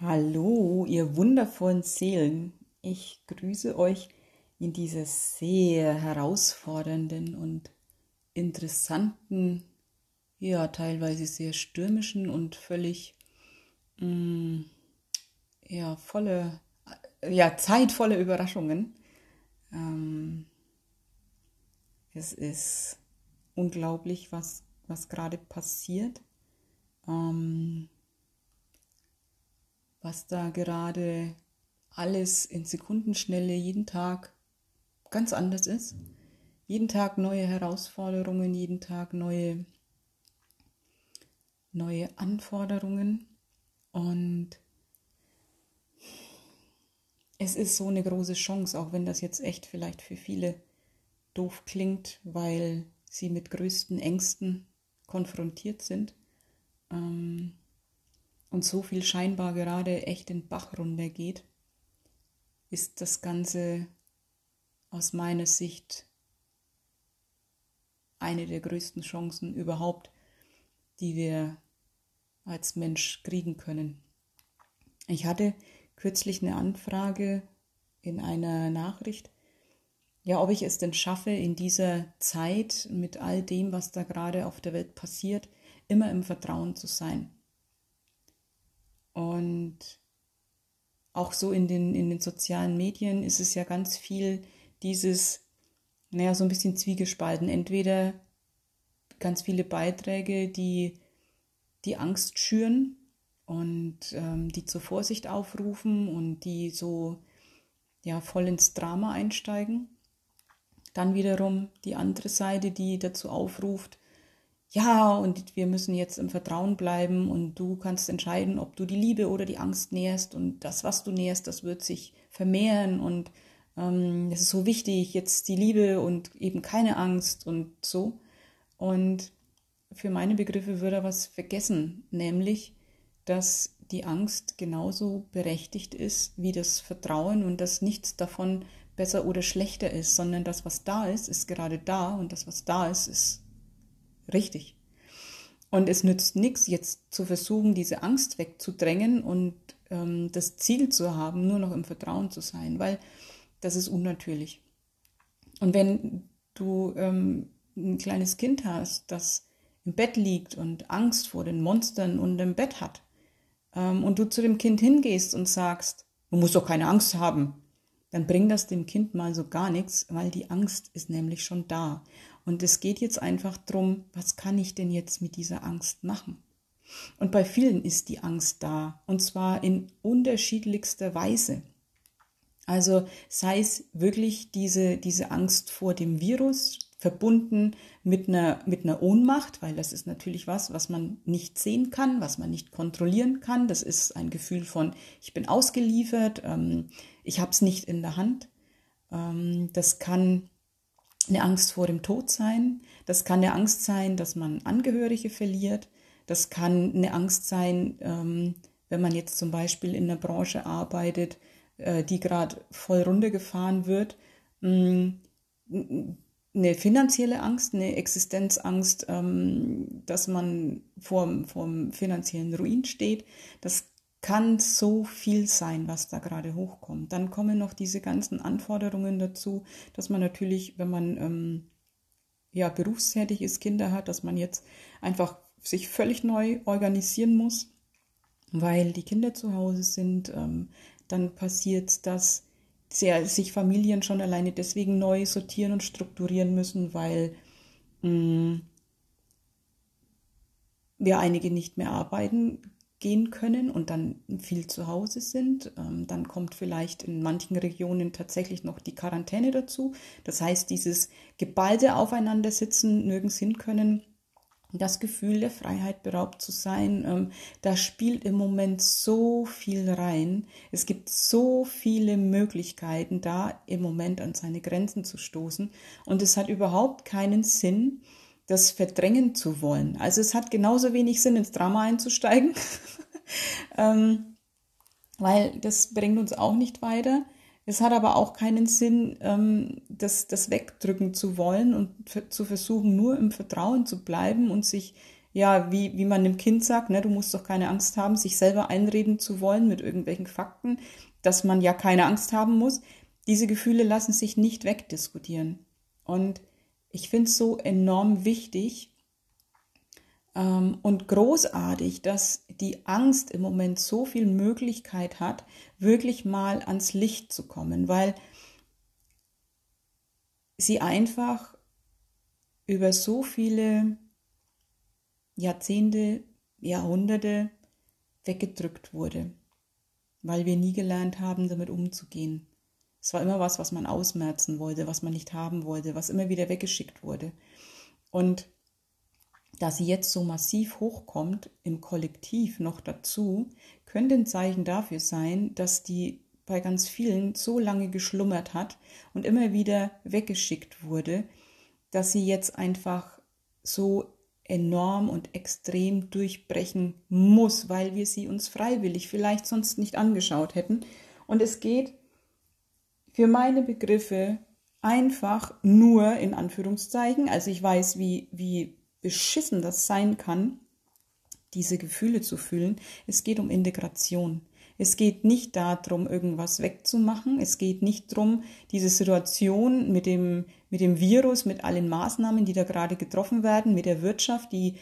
Hallo, ihr wundervollen Seelen. Ich grüße euch in dieser sehr herausfordernden und interessanten, ja, teilweise sehr stürmischen und völlig, mh, mm, ja, volle, ja, zeitvolle Überraschungen. Ähm, es ist unglaublich, was, was gerade passiert. Ähm, was da gerade alles in Sekundenschnelle jeden Tag ganz anders ist. Jeden Tag neue Herausforderungen, jeden Tag neue, neue Anforderungen. Und es ist so eine große Chance, auch wenn das jetzt echt vielleicht für viele doof klingt, weil sie mit größten Ängsten konfrontiert sind. Ähm, und so viel scheinbar gerade echt den Bach runter geht, ist das Ganze aus meiner Sicht eine der größten Chancen überhaupt, die wir als Mensch kriegen können. Ich hatte kürzlich eine Anfrage in einer Nachricht, ja, ob ich es denn schaffe, in dieser Zeit mit all dem, was da gerade auf der Welt passiert, immer im Vertrauen zu sein. Und auch so in den, in den sozialen Medien ist es ja ganz viel dieses, naja, so ein bisschen zwiegespalten. Entweder ganz viele Beiträge, die die Angst schüren und ähm, die zur Vorsicht aufrufen und die so ja voll ins Drama einsteigen. Dann wiederum die andere Seite, die dazu aufruft, ja, und wir müssen jetzt im Vertrauen bleiben und du kannst entscheiden, ob du die Liebe oder die Angst nährst. Und das, was du nährst, das wird sich vermehren. Und ähm, ist so wichtig, jetzt die Liebe und eben keine Angst und so. Und für meine Begriffe würde er was vergessen, nämlich, dass die Angst genauso berechtigt ist wie das Vertrauen und dass nichts davon besser oder schlechter ist, sondern das, was da ist, ist gerade da. Und das, was da ist, ist richtig. Und es nützt nichts, jetzt zu versuchen, diese Angst wegzudrängen und ähm, das Ziel zu haben, nur noch im Vertrauen zu sein, weil das ist unnatürlich. Und wenn du ähm, ein kleines Kind hast, das im Bett liegt und Angst vor den Monstern und im Bett hat, ähm, und du zu dem Kind hingehst und sagst, du musst doch keine Angst haben, dann bringt das dem Kind mal so gar nichts, weil die Angst ist nämlich schon da. Und es geht jetzt einfach darum, was kann ich denn jetzt mit dieser Angst machen? Und bei vielen ist die Angst da, und zwar in unterschiedlichster Weise. Also sei es wirklich diese, diese Angst vor dem Virus, verbunden mit einer, mit einer Ohnmacht, weil das ist natürlich was, was man nicht sehen kann, was man nicht kontrollieren kann. Das ist ein Gefühl von, ich bin ausgeliefert, ähm, ich habe es nicht in der Hand. Ähm, das kann eine Angst vor dem Tod sein. Das kann eine Angst sein, dass man Angehörige verliert. Das kann eine Angst sein, ähm, wenn man jetzt zum Beispiel in einer Branche arbeitet, äh, die gerade voll runtergefahren wird. Mm, eine finanzielle Angst, eine Existenzangst, ähm, dass man vor, vor dem finanziellen Ruin steht. Das kann so viel sein, was da gerade hochkommt. Dann kommen noch diese ganzen Anforderungen dazu, dass man natürlich, wenn man ähm, ja berufstätig ist, Kinder hat, dass man jetzt einfach sich völlig neu organisieren muss, weil die Kinder zu Hause sind. Ähm, dann passiert, dass sehr, sich Familien schon alleine deswegen neu sortieren und strukturieren müssen, weil mh, mm, wir einige nicht mehr arbeiten gehen können und dann viel zu Hause sind. Ähm, dann kommt vielleicht in manchen Regionen tatsächlich noch die Quarantäne dazu. Das heißt, dieses geballte Aufeinandersitzen, nirgends hin können, das Gefühl der Freiheit beraubt zu sein, ähm, da spielt im Moment so viel rein. Es gibt so viele Möglichkeiten, da im Moment an seine Grenzen zu stoßen. Und es hat überhaupt keinen Sinn, das verdrängen zu wollen. Also es hat genauso wenig Sinn, ins Drama einzusteigen, ähm, weil das bringt uns auch nicht weiter. Es hat aber auch keinen Sinn, ähm, das, das wegdrücken zu wollen und zu versuchen, nur im Vertrauen zu bleiben und sich ja, wie, wie man einem Kind sagt, ne, du musst doch keine Angst haben, sich selber einreden zu wollen mit irgendwelchen Fakten, dass man ja keine Angst haben muss. Diese Gefühle lassen sich nicht wegdiskutieren. Und ich finde es so enorm wichtig ähm, und großartig, dass die Angst im Moment so viel Möglichkeit hat, wirklich mal ans Licht zu kommen, weil sie einfach über so viele Jahrzehnte, Jahrhunderte weggedrückt wurde, weil wir nie gelernt haben, damit umzugehen. Es war immer was, was man ausmerzen wollte, was man nicht haben wollte, was immer wieder weggeschickt wurde. Und da sie jetzt so massiv hochkommt, im Kollektiv noch dazu, könnte ein Zeichen dafür sein, dass die bei ganz vielen so lange geschlummert hat und immer wieder weggeschickt wurde, dass sie jetzt einfach so enorm und extrem durchbrechen muss, weil wir sie uns freiwillig vielleicht sonst nicht angeschaut hätten. Und es geht für meine Begriffe einfach nur in Anführungszeichen, also ich weiß, wie, wie beschissen das sein kann, diese Gefühle zu fühlen. Es geht um Integration. Es geht nicht darum, irgendwas wegzumachen. Es geht nicht darum, diese Situation mit dem, mit dem Virus, mit allen Maßnahmen, die da gerade getroffen werden, mit der Wirtschaft, die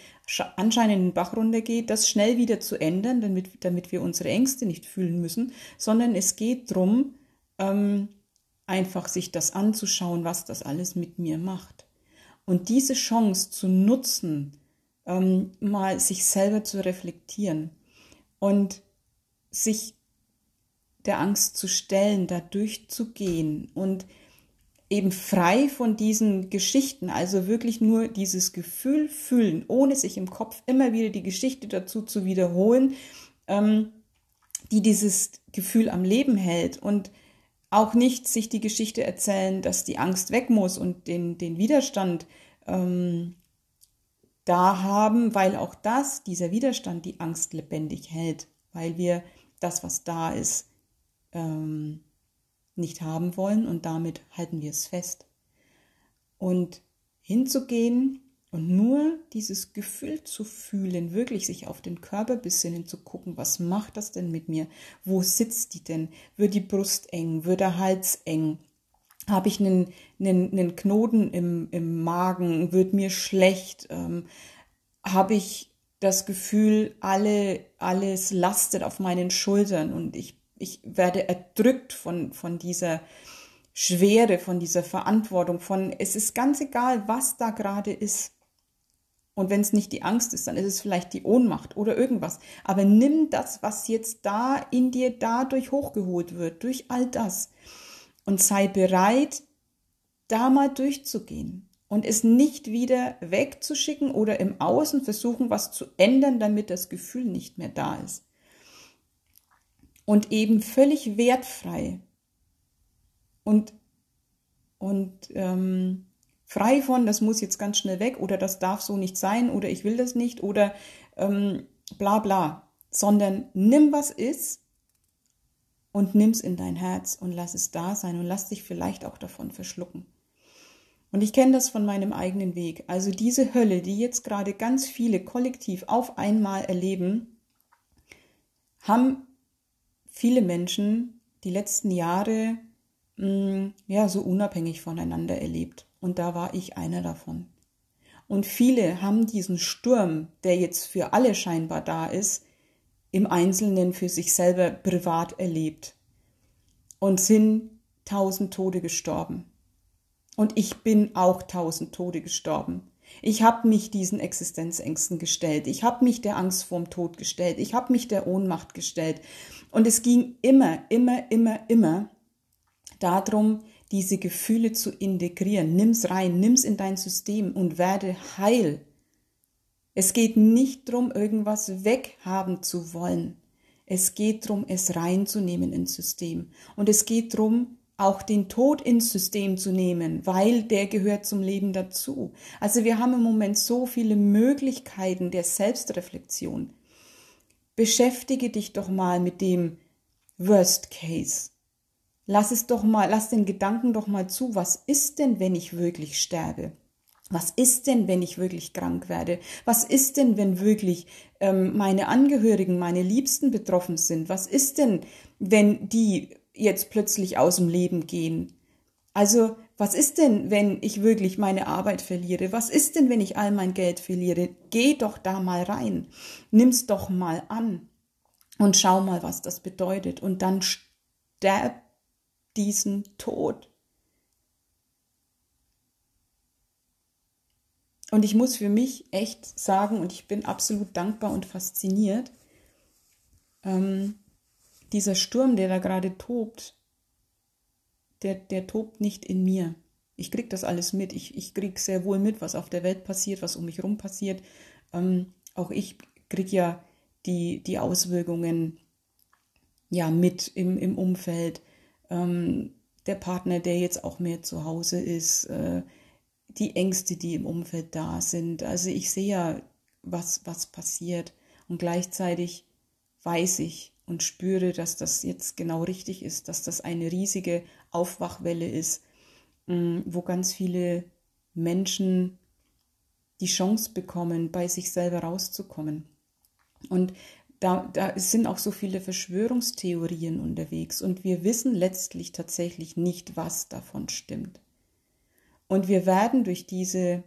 anscheinend in den Bach runtergeht, das schnell wieder zu ändern, damit, damit wir unsere Ängste nicht fühlen müssen, sondern es geht darum, ähm, einfach sich das anzuschauen, was das alles mit mir macht. Und diese Chance zu nutzen, ähm, mal sich selber zu reflektieren und sich der Angst zu stellen, da durchzugehen und eben frei von diesen Geschichten, also wirklich nur dieses Gefühl fühlen, ohne sich im Kopf immer wieder die Geschichte dazu zu wiederholen, ähm, die dieses Gefühl am Leben hält und auch nicht sich die Geschichte erzählen, dass die Angst weg muss und den, den Widerstand ähm, da haben, weil auch das, dieser Widerstand, die Angst lebendig hält, weil wir das, was da ist, ähm, nicht haben wollen und damit halten wir es fest. Und hinzugehen und nur dieses Gefühl zu fühlen, wirklich sich auf den Körper besinnen, zu gucken, was macht das denn mit mir? Wo sitzt die denn? Wird die Brust eng? Wird der Hals eng? Habe ich einen, einen, einen Knoten im, im Magen? Wird mir schlecht? Ähm, Habe ich das Gefühl, alle, alles lastet auf meinen Schultern und ich, ich werde erdrückt von, von dieser Schwere, von dieser Verantwortung, von, es ist ganz egal, was da gerade ist. Und wenn es nicht die Angst ist, dann ist es vielleicht die Ohnmacht oder irgendwas. Aber nimm das, was jetzt da in dir dadurch hochgeholt wird, durch all das. Und sei bereit, da mal durchzugehen und es nicht wieder wegzuschicken oder im Außen versuchen, was zu ändern, damit das Gefühl nicht mehr da ist. Und eben völlig wertfrei und, und ähm, frei von, das muss jetzt ganz schnell weg oder das darf so nicht sein oder ich will das nicht oder ähm, bla bla, sondern nimm was ist und nimm's in dein Herz und lass es da sein und lass dich vielleicht auch davon verschlucken. Und ich kenne das von meinem eigenen Weg. Also diese Hölle, die jetzt gerade ganz viele kollektiv auf einmal erleben, haben viele Menschen die letzten Jahre mh, mm, ja so unabhängig voneinander erlebt. Und da war ich einer davon. Und viele haben diesen Sturm, der jetzt für alle scheinbar da ist, im Einzelnen für sich selber privat erlebt und sind tausend Tode gestorben. Und ich bin auch tausend Tode gestorben. Ich habe mich diesen Existenzängsten gestellt. Ich habe mich der Angst vorm Tod gestellt. Ich habe mich der Ohnmacht gestellt. Und es ging immer, immer, immer, immer darum, diese Gefühle zu integrieren. Nimm's rein, nimm's in dein System und werde heil. Es geht nicht darum, irgendwas weghaben zu wollen. Es geht darum, es reinzunehmen ins System. Und es geht darum, auch den Tod ins System zu nehmen, weil der gehört zum Leben dazu. Also wir haben im Moment so viele Möglichkeiten der Selbstreflexion. Beschäftige dich doch mal mit dem Worst Case. Lass es doch mal, lass den Gedanken doch mal zu, was ist denn, wenn ich wirklich sterbe? Was ist denn, wenn ich wirklich krank werde? Was ist denn, wenn wirklich ähm, meine Angehörigen, meine Liebsten betroffen sind? Was ist denn, wenn die jetzt plötzlich aus dem Leben gehen? Also, was ist denn, wenn ich wirklich meine Arbeit verliere? Was ist denn, wenn ich all mein Geld verliere? Geh doch da mal rein. Nimm's doch mal an und schau mal, was das bedeutet. Und dann sterb diesen Tod. Und ich muss für mich echt sagen, und ich bin absolut dankbar und fasziniert, ähm, dieser Sturm, der da gerade tobt, der, der tobt nicht in mir. Ich krieg das alles mit. Ich, ich krieg sehr wohl mit, was auf der Welt passiert, was um mich herum passiert. Ähm, auch ich krieg ja die, die Auswirkungen ja mit im, im Umfeld. Ähm, der Partner, der jetzt auch mehr zu Hause ist, äh, die Ängste, die im Umfeld da sind. Also ich sehe ja, was, was passiert. Und gleichzeitig weiß ich und spüre, dass das jetzt genau richtig ist, dass das eine riesige Aufwachwelle ist, mm, wo ganz viele Menschen die Chance bekommen, bei sich selber rauszukommen. Und da, da sind auch so viele Verschwörungstheorien unterwegs und wir wissen letztlich tatsächlich nicht, was davon stimmt. Und wir werden durch diese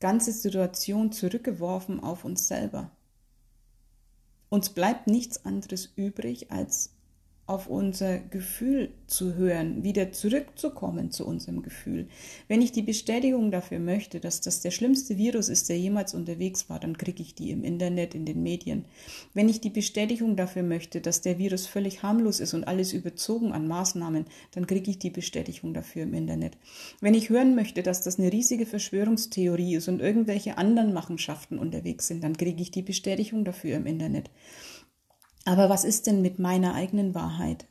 ganze Situation zurückgeworfen auf uns selber. Uns bleibt nichts anderes übrig, als auf unser Gefühl zu hören, wieder zurückzukommen zu unserem Gefühl. Wenn ich die Bestätigung dafür möchte, dass das der schlimmste Virus ist, der jemals unterwegs war, dann kriege ich die im Internet, in den Medien. Wenn ich die Bestätigung dafür möchte, dass der Virus völlig harmlos ist und alles überzogen an Maßnahmen, dann kriege ich die Bestätigung dafür im Internet. Wenn ich hören möchte, dass das eine riesige Verschwörungstheorie ist und irgendwelche anderen Machenschaften unterwegs sind, dann kriege ich die Bestätigung dafür im Internet. Aber was ist denn mit meiner eigenen Wahrheit?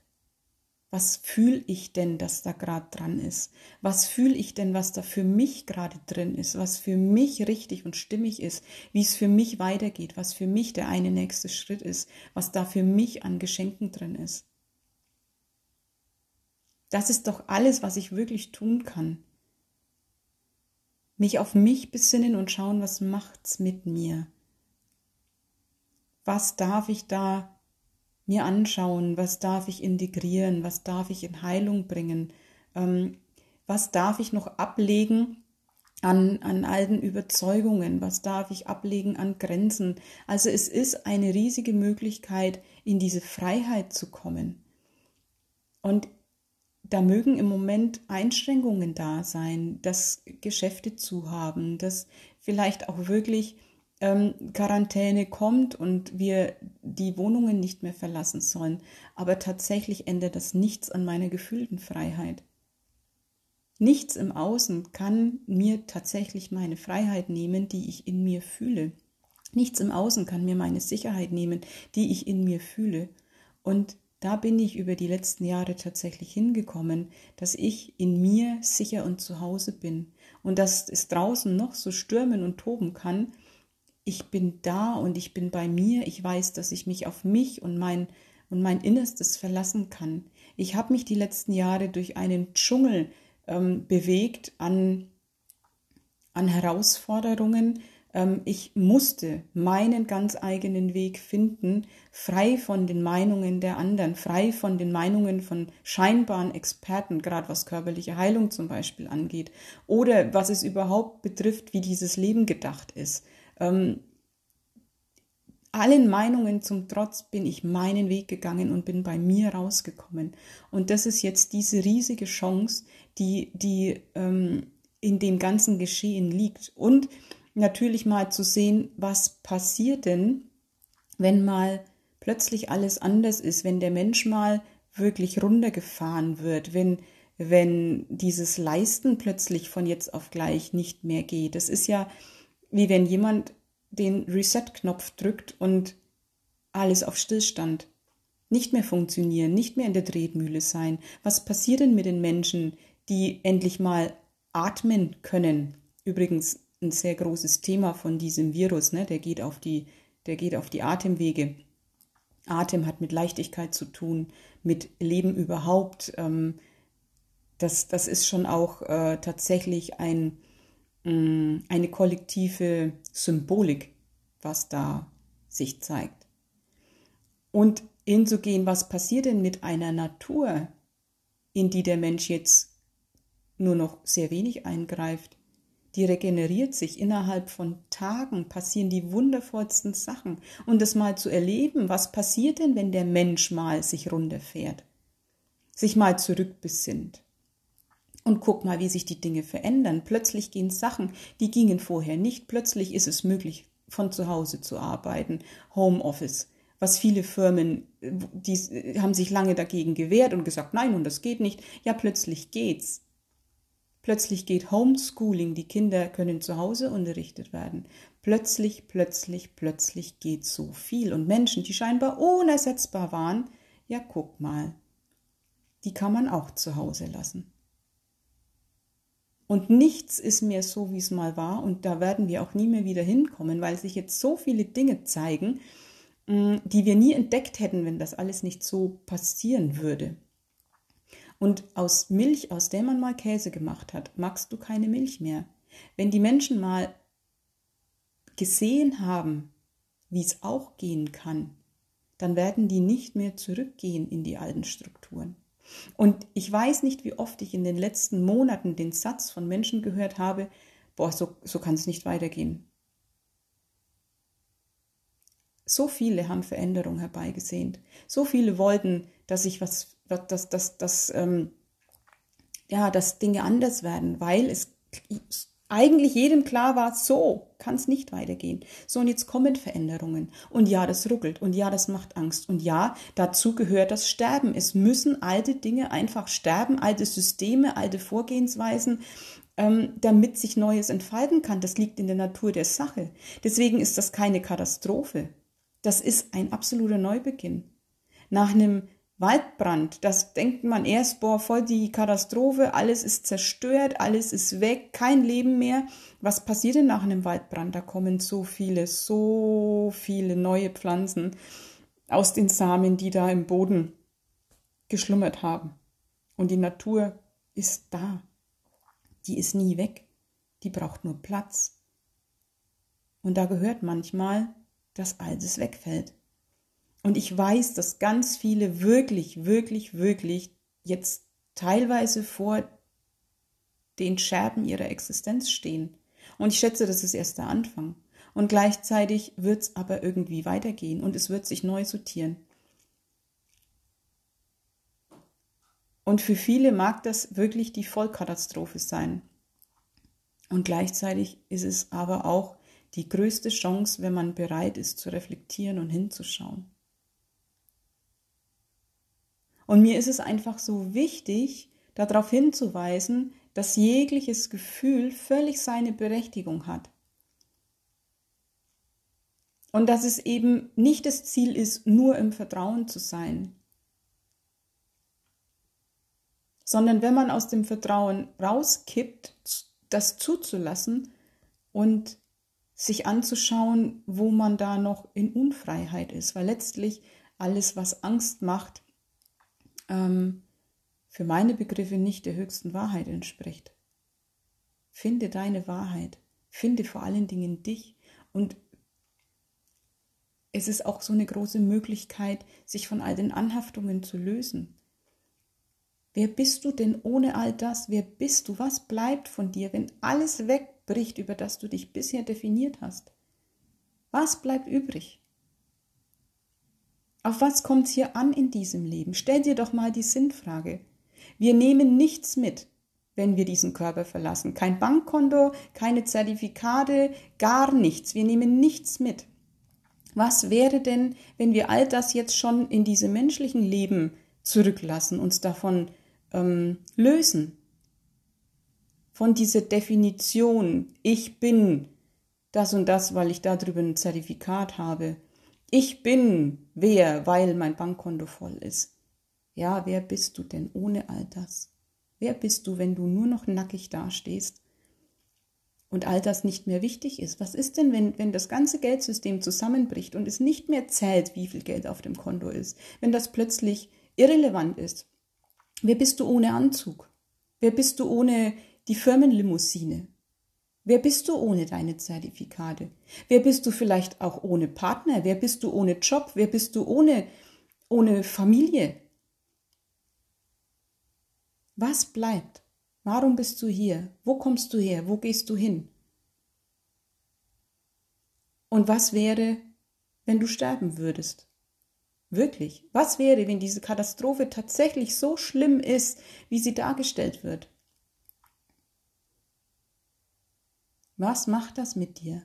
Was fühle ich denn, dass da gerade dran ist? Was fühle ich denn, was da für mich gerade drin ist? Was für mich richtig und stimmig ist? Wie es für mich weitergeht? Was für mich der eine nächste Schritt ist? Was da für mich an Geschenken drin ist? Das ist doch alles, was ich wirklich tun kann. Mich auf mich besinnen und schauen, was macht's mit mir? Was darf ich da mir anschauen, was darf ich integrieren, was darf ich in Heilung bringen, ähm, was darf ich noch ablegen an, an alten Überzeugungen, was darf ich ablegen an Grenzen. Also es ist eine riesige Möglichkeit, in diese Freiheit zu kommen. Und da mögen im Moment Einschränkungen da sein, dass Geschäfte zu haben, dass vielleicht auch wirklich ähm, Quarantäne kommt und wir die Wohnungen nicht mehr verlassen sollen. Aber tatsächlich ändert das nichts an meiner gefühlten Freiheit. Nichts im Außen kann mir tatsächlich meine Freiheit nehmen, die ich in mir fühle. Nichts im Außen kann mir meine Sicherheit nehmen, die ich in mir fühle. Und da bin ich über die letzten Jahre tatsächlich hingekommen, dass ich in mir sicher und zu Hause bin und dass es draußen noch so stürmen und toben kann, ich bin da und ich bin bei mir. Ich weiß, dass ich mich auf mich und mein, und mein Innerstes verlassen kann. Ich habe mich die letzten Jahre durch einen Dschungel ähm, bewegt an, an Herausforderungen. Ähm, ich musste meinen ganz eigenen Weg finden, frei von den Meinungen der anderen, frei von den Meinungen von scheinbaren Experten, gerade was körperliche Heilung zum Beispiel angeht, oder was es überhaupt betrifft, wie dieses Leben gedacht ist. Ähm, allen Meinungen zum Trotz bin ich meinen Weg gegangen und bin bei mir rausgekommen. Und das ist jetzt diese riesige Chance, die, die ähm, in dem ganzen Geschehen liegt. Und natürlich mal zu sehen, was passiert denn, wenn mal plötzlich alles anders ist, wenn der Mensch mal wirklich runtergefahren wird, wenn, wenn dieses Leisten plötzlich von jetzt auf gleich nicht mehr geht. Das ist ja wie wenn jemand den Reset-Knopf drückt und alles auf Stillstand. Nicht mehr funktionieren, nicht mehr in der Tretmühle sein. Was passiert denn mit den Menschen, die endlich mal atmen können? Übrigens ein sehr großes Thema von diesem Virus, ne? der, geht auf die, der geht auf die Atemwege. Atem hat mit Leichtigkeit zu tun, mit Leben überhaupt. Ähm, das, das ist schon auch äh, tatsächlich ein, eine kollektive Symbolik, was da sich zeigt. Und hinzugehen, was passiert denn mit einer Natur, in die der Mensch jetzt nur noch sehr wenig eingreift? Die regeneriert sich innerhalb von Tagen, passieren die wundervollsten Sachen. Und das mal zu erleben, was passiert denn, wenn der Mensch mal sich runterfährt, sich mal zurückbesinnt. Und guck mal, wie sich die Dinge verändern. Plötzlich gehen Sachen, die gingen vorher nicht. Plötzlich ist es möglich, von zu Hause zu arbeiten, Homeoffice was viele Firmen, die haben sich lange dagegen gewehrt und gesagt, nein, und das geht nicht. Ja, plötzlich geht's. Plötzlich geht Homeschooling, die Kinder können zu Hause unterrichtet werden. Plötzlich, plötzlich, plötzlich geht so viel. Und Menschen, die scheinbar unersetzbar waren, ja, guck mal, die kann man auch zu Hause lassen. Und nichts ist mehr so, wie es mal war, und da werden wir auch nie mehr wieder hinkommen, weil sich jetzt so viele Dinge zeigen, mm, die wir nie entdeckt hätten, wenn das alles nicht so passieren würde. Und aus Milch, aus der man mal Käse gemacht hat, magst du keine Milch mehr. Wenn die Menschen mal gesehen haben, wie es auch gehen kann, dann werden die nicht mehr zurückgehen in die alten Strukturen. Und ich weiß nicht, wie oft ich in den letzten Monaten den Satz von Menschen gehört habe, boah, so, so kann es nicht weitergehen. So viele haben Veränderung herbeigesehnt. So viele wollten, dass sich was dass, dass, dass, ähm, ja, dass Dinge anders werden, weil es eigentlich jedem klar war, so kann es nicht weitergehen. So, und jetzt kommen Veränderungen. Und ja, das ruckelt. Und ja, das macht Angst. Und ja, dazu gehört das Sterben. Es müssen alte Dinge einfach sterben, alte Systeme, alte Vorgehensweisen, ähm, damit sich Neues entfalten kann. Das liegt in der Natur der Sache. Deswegen ist das keine Katastrophe. Das ist ein absoluter Neubeginn. Nach einem Waldbrand, das denkt man erst, boah, voll die Katastrophe, alles ist zerstört, alles ist weg, kein Leben mehr. Was passiert denn nach einem Waldbrand? Da kommen so viele, so viele neue Pflanzen aus den Samen, die da im Boden geschlummert haben. Und die Natur ist da. Die ist nie weg. Die braucht nur Platz. Und da gehört manchmal, dass alles wegfällt. Und ich weiß, dass ganz viele wirklich, wirklich, wirklich jetzt teilweise vor den Scherben ihrer Existenz stehen. Und ich schätze, das ist erst der Anfang. Und gleichzeitig wird es aber irgendwie weitergehen und es wird sich neu sortieren. Und für viele mag das wirklich die Vollkatastrophe sein. Und gleichzeitig ist es aber auch die größte Chance, wenn man bereit ist zu reflektieren und hinzuschauen. Und mir ist es einfach so wichtig, darauf hinzuweisen, dass jegliches Gefühl völlig seine Berechtigung hat. Und dass es eben nicht das Ziel ist, nur im Vertrauen zu sein, sondern wenn man aus dem Vertrauen rauskippt, das zuzulassen und sich anzuschauen, wo man da noch in Unfreiheit ist, weil letztlich alles, was Angst macht, ähm, für meine Begriffe nicht der höchsten Wahrheit entspricht. Finde deine Wahrheit, finde vor allen Dingen dich und es ist auch so eine große Möglichkeit, sich von all den Anhaftungen zu lösen. Wer bist du denn ohne all das? Wer bist du? Was bleibt von dir, wenn alles wegbricht, über das du dich bisher definiert hast? Was bleibt übrig? Auf was kommt hier an in diesem Leben? Stell dir doch mal die Sinnfrage. Wir nehmen nichts mit, wenn wir diesen Körper verlassen. Kein Bankkonto, keine Zertifikate, gar nichts. Wir nehmen nichts mit. Was wäre denn, wenn wir all das jetzt schon in diesem menschlichen Leben zurücklassen, uns davon ähm, lösen? Von dieser Definition, ich bin das und das, weil ich darüber ein Zertifikat habe ich bin wer, weil mein Bankkonto voll ist. Ja, wer bist du denn ohne all das? Wer bist du, wenn du nur noch nackig dastehst und all das nicht mehr wichtig ist? Was ist denn, wenn, wenn das ganze Geldsystem zusammenbricht und es nicht mehr zählt, wie viel Geld auf dem Konto ist? Wenn das plötzlich irrelevant ist? Wer bist du ohne Anzug? Wer bist du ohne die Firmenlimousine? Wer bist du ohne deine Zertifikate? Wer bist du vielleicht auch ohne Partner? Wer bist du ohne Job? Wer bist du ohne, ohne Familie? Was bleibt? Warum bist du hier? Wo kommst du her? Wo gehst du hin? Und was wäre, wenn du sterben würdest? Wirklich, was wäre, wenn diese Katastrophe tatsächlich so schlimm ist, wie sie dargestellt wird? Was macht das mit dir?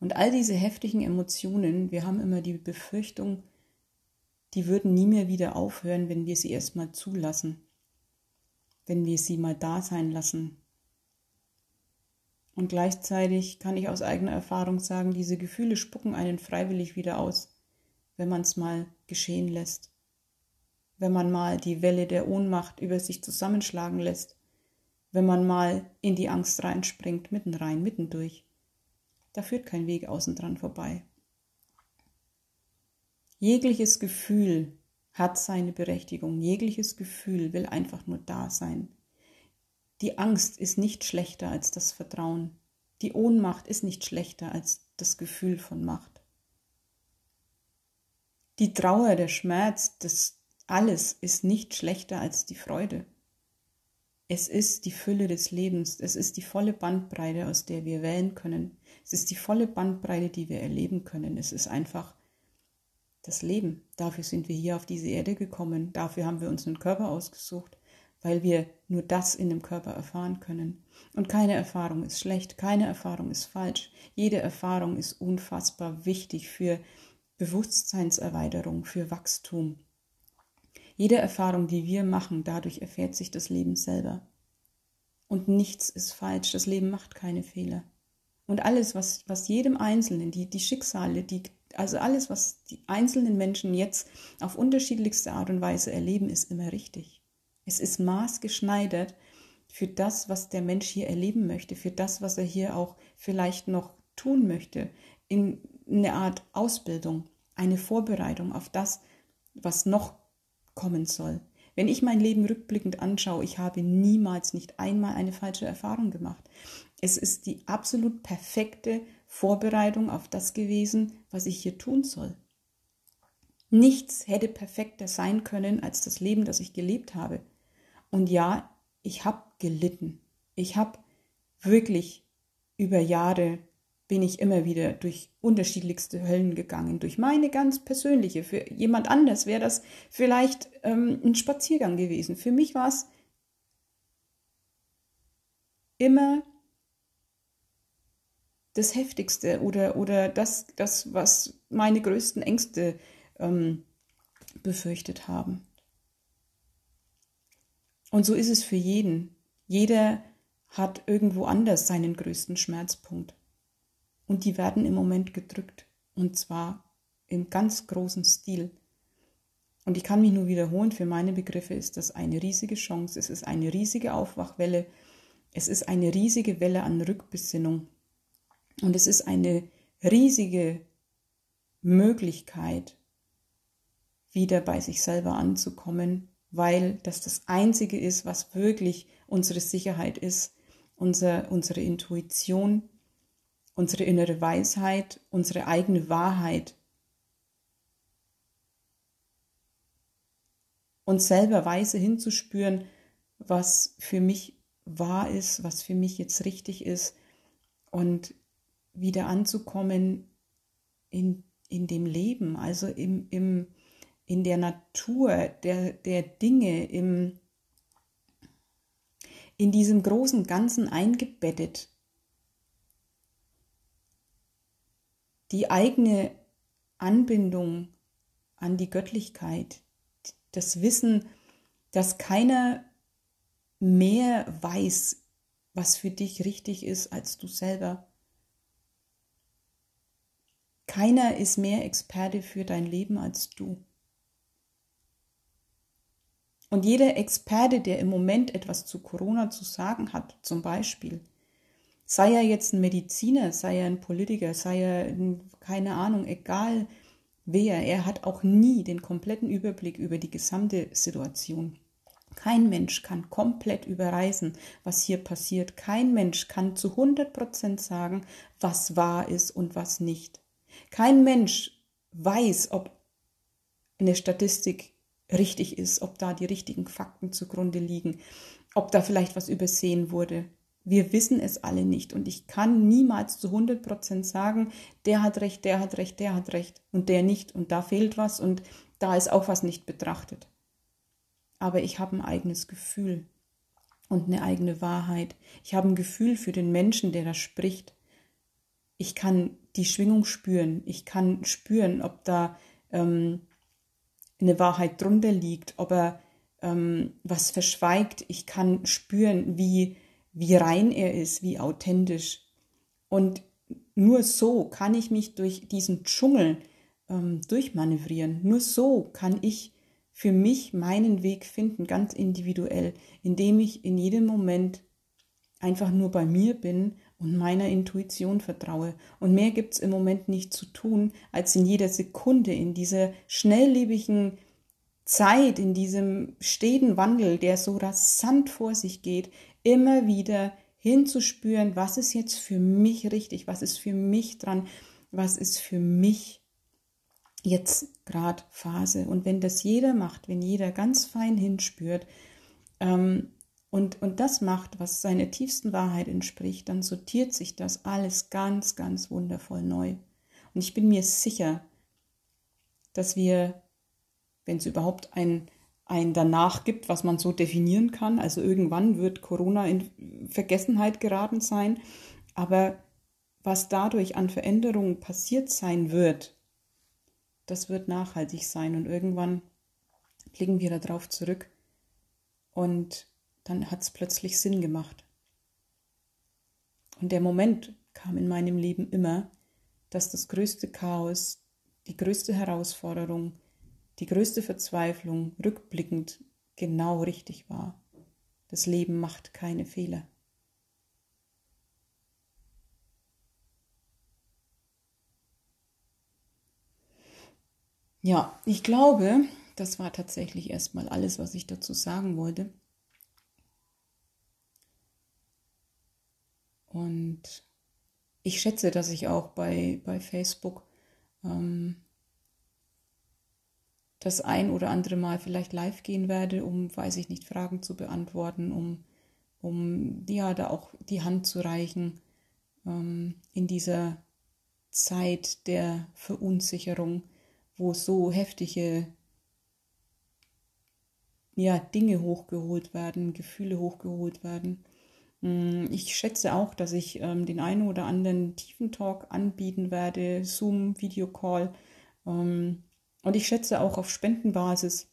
Und all diese heftigen Emotionen, wir haben immer die Befürchtung, die würden nie mehr wieder aufhören, wenn wir sie erstmal zulassen, wenn wir sie mal da sein lassen. Und gleichzeitig kann ich aus eigener Erfahrung sagen, diese Gefühle spucken einen freiwillig wieder aus, wenn man es mal geschehen lässt, wenn man mal die Welle der Ohnmacht über sich zusammenschlagen lässt, wenn man mal in die Angst reinspringt, mitten rein, mitten durch. Da führt kein Weg außen dran vorbei. Jegliches Gefühl hat seine Berechtigung. Jegliches Gefühl will einfach nur da sein. Die Angst ist nicht schlechter als das Vertrauen. Die Ohnmacht ist nicht schlechter als das Gefühl von Macht. Die Trauer, der Schmerz, das alles ist nicht schlechter als die Freude. Es ist die Fülle des Lebens, es ist die volle Bandbreite, aus der wir wählen können. Es ist die volle Bandbreite, die wir erleben können. Es ist einfach das Leben. Dafür sind wir hier auf diese Erde gekommen. Dafür haben wir uns einen Körper ausgesucht, weil wir nur das in dem Körper erfahren können. Und keine Erfahrung ist schlecht, keine Erfahrung ist falsch. Jede Erfahrung ist unfassbar wichtig für Bewusstseinserweiterung, für Wachstum. Jede Erfahrung, die wir machen, dadurch erfährt sich das Leben selber. Und nichts ist falsch, das Leben macht keine Fehler. Und alles, was, was jedem Einzelnen, die, die Schicksale, die also alles, was die einzelnen Menschen jetzt auf unterschiedlichste Art und Weise erleben, ist immer richtig. Es ist maßgeschneidert für das, was der Mensch hier erleben möchte, für das, was er hier auch vielleicht noch tun möchte, in eine Art Ausbildung, eine Vorbereitung auf das, was noch kommen soll. Wenn ich mein Leben rückblickend anschaue, ich habe niemals nicht einmal eine falsche Erfahrung gemacht. Es ist die absolut perfekte Vorbereitung auf das gewesen, was ich hier tun soll. Nichts hätte perfekter sein können als das Leben, das ich gelebt habe. Und ja, ich habe gelitten. Ich habe wirklich über Jahre bin ich immer wieder durch unterschiedlichste Höllen gegangen, durch meine ganz persönliche. Für jemand anders wäre das vielleicht ähm, ein Spaziergang gewesen. Für mich war es immer das Heftigste oder, oder das, das, was meine größten Ängste ähm, befürchtet haben. Und so ist es für jeden. Jeder hat irgendwo anders seinen größten Schmerzpunkt. Und die werden im Moment gedrückt. Und zwar im ganz großen Stil. Und ich kann mich nur wiederholen, für meine Begriffe ist das eine riesige Chance. Es ist eine riesige Aufwachwelle. Es ist eine riesige Welle an Rückbesinnung. Und es ist eine riesige Möglichkeit, wieder bei sich selber anzukommen, weil das das Einzige ist, was wirklich unsere Sicherheit ist, unser, unsere Intuition, unsere innere Weisheit, unsere eigene Wahrheit. Uns selber weise hinzuspüren, was für mich wahr ist, was für mich jetzt richtig ist und wieder anzukommen in, in dem Leben, also im, im, in der Natur der, der Dinge, im, in diesem großen Ganzen eingebettet. Die eigene Anbindung an die Göttlichkeit, das Wissen, dass keiner mehr weiß, was für dich richtig ist als du selber. Keiner ist mehr Experte für dein Leben als du. Und jeder Experte, der im Moment etwas zu Corona zu sagen hat, zum Beispiel, Sei er jetzt ein Mediziner, sei er ein Politiker, sei er, keine Ahnung, egal wer, er hat auch nie den kompletten Überblick über die gesamte Situation. Kein Mensch kann komplett überreisen, was hier passiert. Kein Mensch kann zu 100 Prozent sagen, was wahr ist und was nicht. Kein Mensch weiß, ob eine Statistik richtig ist, ob da die richtigen Fakten zugrunde liegen, ob da vielleicht was übersehen wurde. Wir wissen es alle nicht und ich kann niemals zu 100 Prozent sagen, der hat recht, der hat recht, der hat recht und der nicht und da fehlt was und da ist auch was nicht betrachtet. Aber ich habe ein eigenes Gefühl und eine eigene Wahrheit. Ich habe ein Gefühl für den Menschen, der da spricht. Ich kann die Schwingung spüren. Ich kann spüren, ob da ähm, eine Wahrheit drunter liegt, ob er ähm, was verschweigt. Ich kann spüren, wie wie rein er ist, wie authentisch. Und nur so kann ich mich durch diesen Dschungel ähm, durchmanövrieren. Nur so kann ich für mich meinen Weg finden, ganz individuell, indem ich in jedem Moment einfach nur bei mir bin und meiner Intuition vertraue. Und mehr gibt es im Moment nicht zu tun, als in jeder Sekunde, in dieser schnelllebigen Zeit, in diesem steten Wandel, der so rasant vor sich geht, immer wieder hinzuspüren, was ist jetzt für mich richtig, was ist für mich dran, was ist für mich jetzt gerade Phase. Und wenn das jeder macht, wenn jeder ganz fein hinspürt ähm, und, und das macht, was seiner tiefsten Wahrheit entspricht, dann sortiert sich das alles ganz, ganz wundervoll neu. Und ich bin mir sicher, dass wir, wenn es überhaupt ein ein danach gibt, was man so definieren kann. Also irgendwann wird Corona in Vergessenheit geraten sein. Aber was dadurch an Veränderungen passiert sein wird, das wird nachhaltig sein. Und irgendwann blicken wir darauf zurück und dann hat es plötzlich Sinn gemacht. Und der Moment kam in meinem Leben immer, dass das größte Chaos, die größte Herausforderung, die größte Verzweiflung rückblickend genau richtig war. Das Leben macht keine Fehler. Ja, ich glaube, das war tatsächlich erstmal alles, was ich dazu sagen wollte. Und ich schätze, dass ich auch bei, bei Facebook ähm, das ein oder andere Mal vielleicht live gehen werde, um, weiß ich nicht, Fragen zu beantworten, um, um ja, da auch die Hand zu reichen ähm, in dieser Zeit der Verunsicherung, wo so heftige ja, Dinge hochgeholt werden, Gefühle hochgeholt werden. Mm, ich schätze auch, dass ich ähm, den einen oder anderen tiefen Talk anbieten werde, Zoom, Videocall. Ähm, und ich schätze auch auf Spendenbasis,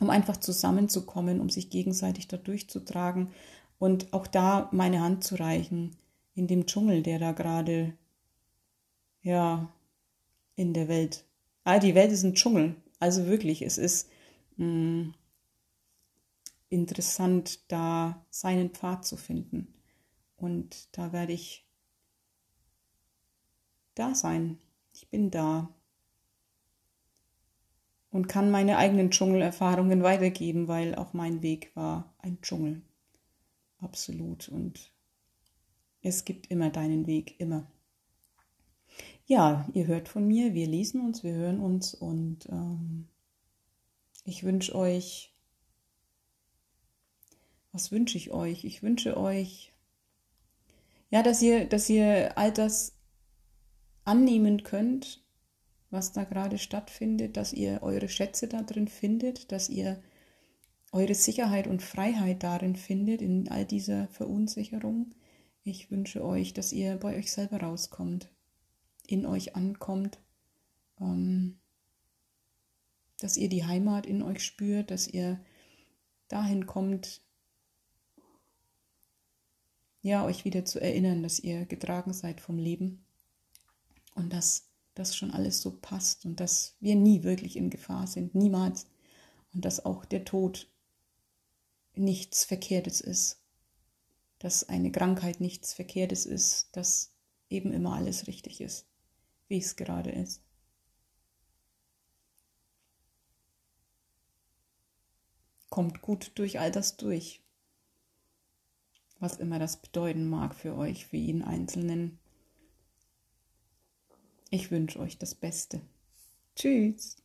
um einfach zusammenzukommen, um sich gegenseitig da durchzutragen und auch da meine Hand zu reichen in dem Dschungel, der da gerade, ja, in der Welt. Ah, die Welt ist ein Dschungel. Also wirklich, es ist mh, hm, interessant, da seinen Pfad zu finden. Und da werde ich da sein. Ich bin da und kann meine eigenen Dschungelerfahrungen weitergeben, weil auch mein Weg war ein Dschungel. Absolut. Und es gibt immer deinen Weg, immer. Ja, ihr hört von mir, wir lesen uns, wir hören uns und ähm, ich wünsche euch, was wünsche ich euch? Ich wünsche euch, ja, dass ihr, dass ihr all das annehmen könnt, was da gerade stattfindet, dass ihr eure Schätze da drin findet, dass ihr eure Sicherheit und Freiheit darin findet, in all dieser Verunsicherung. Ich wünsche euch, dass ihr bei euch selber rauskommt, in euch ankommt, ähm, dass ihr die Heimat in euch spürt, dass ihr dahin kommt, ja, euch wieder zu erinnern, dass ihr getragen seid vom Leben und dass das schon alles so passt und dass wir nie wirklich in Gefahr sind, niemals. Und dass auch der Tod nichts Verkehrtes ist. dass eine Krankheit nichts Verkehrtes ist, dass eben immer alles richtig ist, wie es gerade ist. Kommt gut durch all das durch, was immer das bedeuten mag für euch, für jeden Einzelnen. Ich wünsche euch das Beste. Tschüss.